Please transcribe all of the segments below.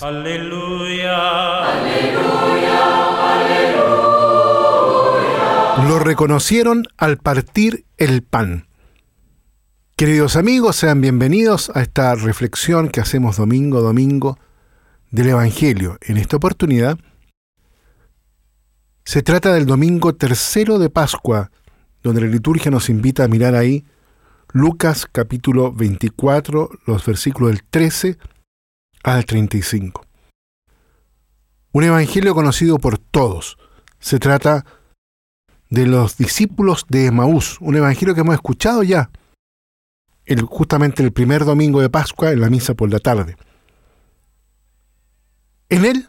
Aleluya. Lo reconocieron al partir el pan. Queridos amigos, sean bienvenidos a esta reflexión que hacemos domingo domingo del Evangelio. En esta oportunidad se trata del domingo tercero de Pascua, donde la liturgia nos invita a mirar ahí Lucas capítulo 24, los versículos del 13 al 35. Un evangelio conocido por todos. Se trata de los discípulos de Emaús, un evangelio que hemos escuchado ya, justamente el primer domingo de Pascua en la misa por la tarde. En él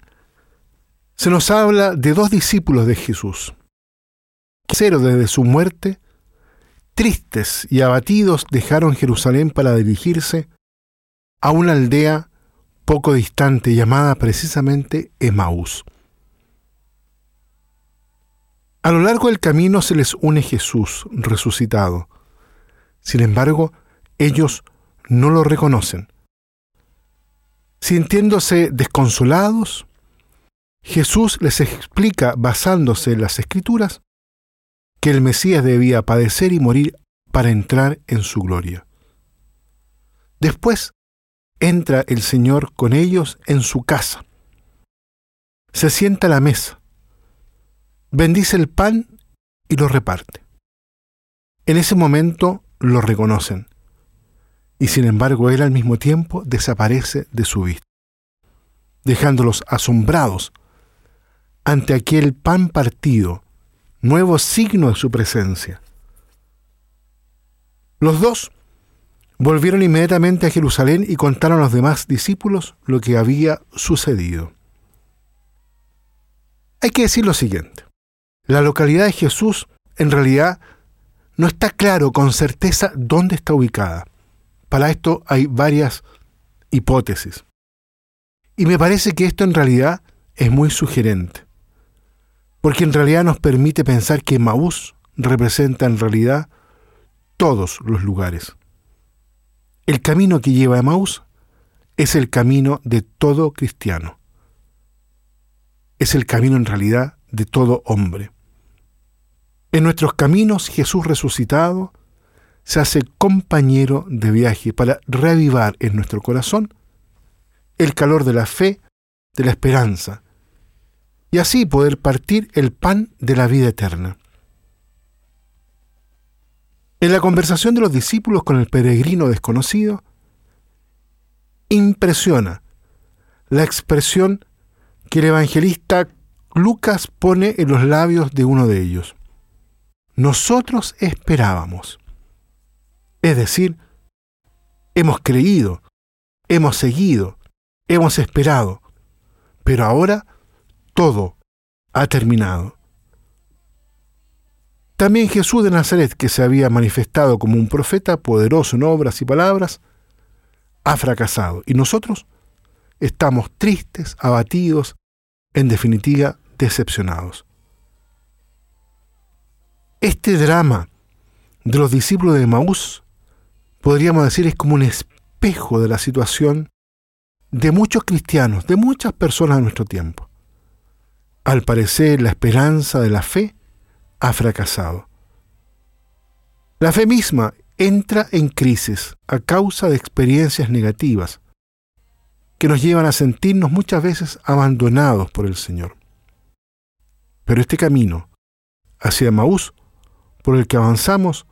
se nos habla de dos discípulos de Jesús. Cero desde su muerte, tristes y abatidos dejaron Jerusalén para dirigirse a una aldea poco distante llamada precisamente Emaús. A lo largo del camino se les une Jesús resucitado. Sin embargo, ellos no lo reconocen. Sintiéndose desconsolados, Jesús les explica, basándose en las escrituras, que el Mesías debía padecer y morir para entrar en su gloria. Después entra el Señor con ellos en su casa. Se sienta a la mesa, bendice el pan y lo reparte. En ese momento lo reconocen y sin embargo él al mismo tiempo desaparece de su vista, dejándolos asombrados ante aquel pan partido, nuevo signo de su presencia. Los dos volvieron inmediatamente a Jerusalén y contaron a los demás discípulos lo que había sucedido. Hay que decir lo siguiente. La localidad de Jesús en realidad no está claro con certeza dónde está ubicada. Para esto hay varias hipótesis. Y me parece que esto en realidad es muy sugerente, porque en realidad nos permite pensar que Maús representa en realidad todos los lugares. El camino que lleva a Maús es el camino de todo cristiano. Es el camino en realidad de todo hombre. En nuestros caminos Jesús resucitado se hace compañero de viaje para reavivar en nuestro corazón el calor de la fe, de la esperanza, y así poder partir el pan de la vida eterna. En la conversación de los discípulos con el peregrino desconocido, impresiona la expresión que el evangelista Lucas pone en los labios de uno de ellos. Nosotros esperábamos. Es decir, hemos creído, hemos seguido, hemos esperado, pero ahora todo ha terminado. También Jesús de Nazaret, que se había manifestado como un profeta poderoso en obras y palabras, ha fracasado. Y nosotros estamos tristes, abatidos, en definitiva, decepcionados. Este drama de los discípulos de Maús podríamos decir, es como un espejo de la situación de muchos cristianos, de muchas personas de nuestro tiempo. Al parecer, la esperanza de la fe ha fracasado. La fe misma entra en crisis a causa de experiencias negativas que nos llevan a sentirnos muchas veces abandonados por el Señor. Pero este camino hacia Maús por el que avanzamos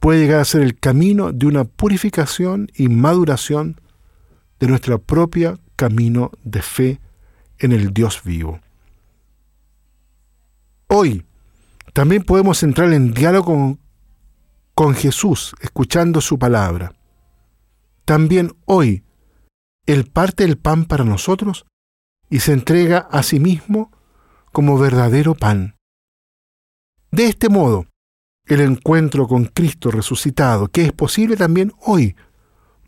puede llegar a ser el camino de una purificación y maduración de nuestro propio camino de fe en el Dios vivo. Hoy también podemos entrar en diálogo con, con Jesús, escuchando su palabra. También hoy Él parte el pan para nosotros y se entrega a sí mismo como verdadero pan. De este modo, el encuentro con Cristo resucitado, que es posible también hoy,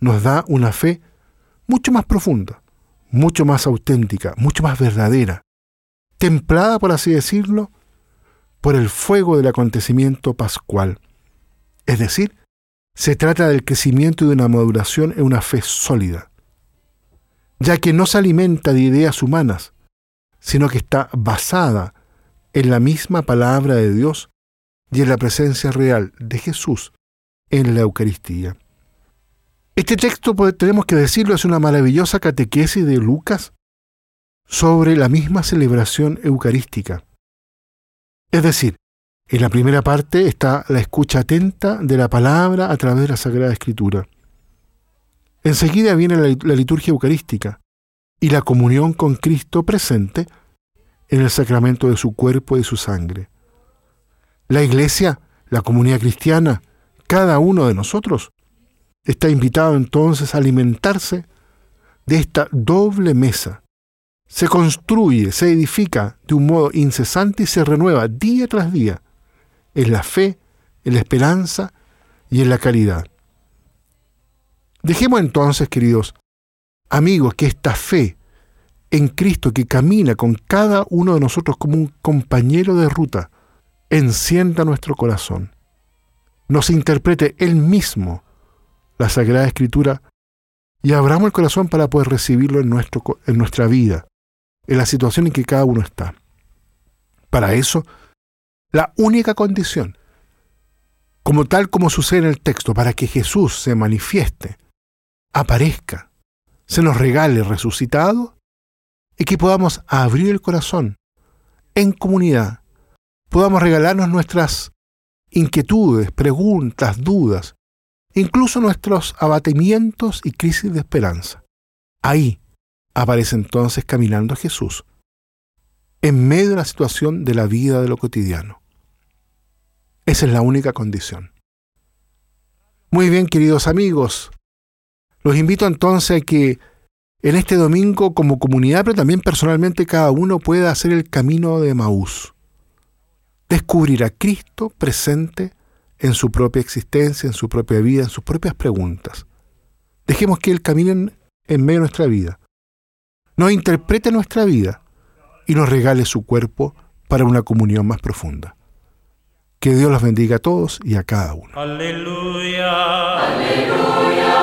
nos da una fe mucho más profunda, mucho más auténtica, mucho más verdadera, templada, por así decirlo, por el fuego del acontecimiento pascual. Es decir, se trata del crecimiento y de una maduración en una fe sólida. ya que no se alimenta de ideas humanas, sino que está basada en la misma palabra de Dios y en la presencia real de Jesús en la Eucaristía. Este texto, pues, tenemos que decirlo, es una maravillosa catequesis de Lucas sobre la misma celebración eucarística. Es decir, en la primera parte está la escucha atenta de la palabra a través de la Sagrada Escritura. Enseguida viene la, liturgia eucarística y la comunión con Cristo presente en el sacramento de su cuerpo y su sangre. La iglesia, la comunidad cristiana, cada uno de nosotros está invitado entonces a alimentarse de esta doble mesa. Se construye, se edifica de un modo incesante y se renueva día tras día en la fe, en la esperanza y en la caridad. Dejemos entonces, queridos amigos, que esta fe en Cristo que camina con cada uno de nosotros como un compañero de ruta, encienda nuestro corazón, nos interprete Él mismo la Sagrada Escritura y abramos el corazón para poder recibirlo en, nuestro, en nuestra vida, en la situación en que cada uno está. Para eso, la única condición, como tal como sucede en el texto, para que Jesús se manifieste, aparezca, se nos regale resucitado, y que podamos abrir el corazón en comunidad, podamos regalarnos nuestras inquietudes, preguntas, dudas, incluso nuestros abatimientos y crisis de esperanza. Ahí aparece entonces caminando Jesús, en medio de la situación de la vida de lo cotidiano. Esa es la única condición. Muy bien, queridos amigos, los invito entonces a que en este domingo como comunidad, pero también personalmente cada uno pueda hacer el camino de Maús. Descubrir a Cristo presente en su propia existencia, en su propia vida, en sus propias preguntas. Dejemos que Él camine en medio de nuestra vida. Nos interprete nuestra vida y nos regale su cuerpo para una comunión más profunda. Que Dios los bendiga a todos y a cada uno. Aleluya. Aleluya. Aleluya.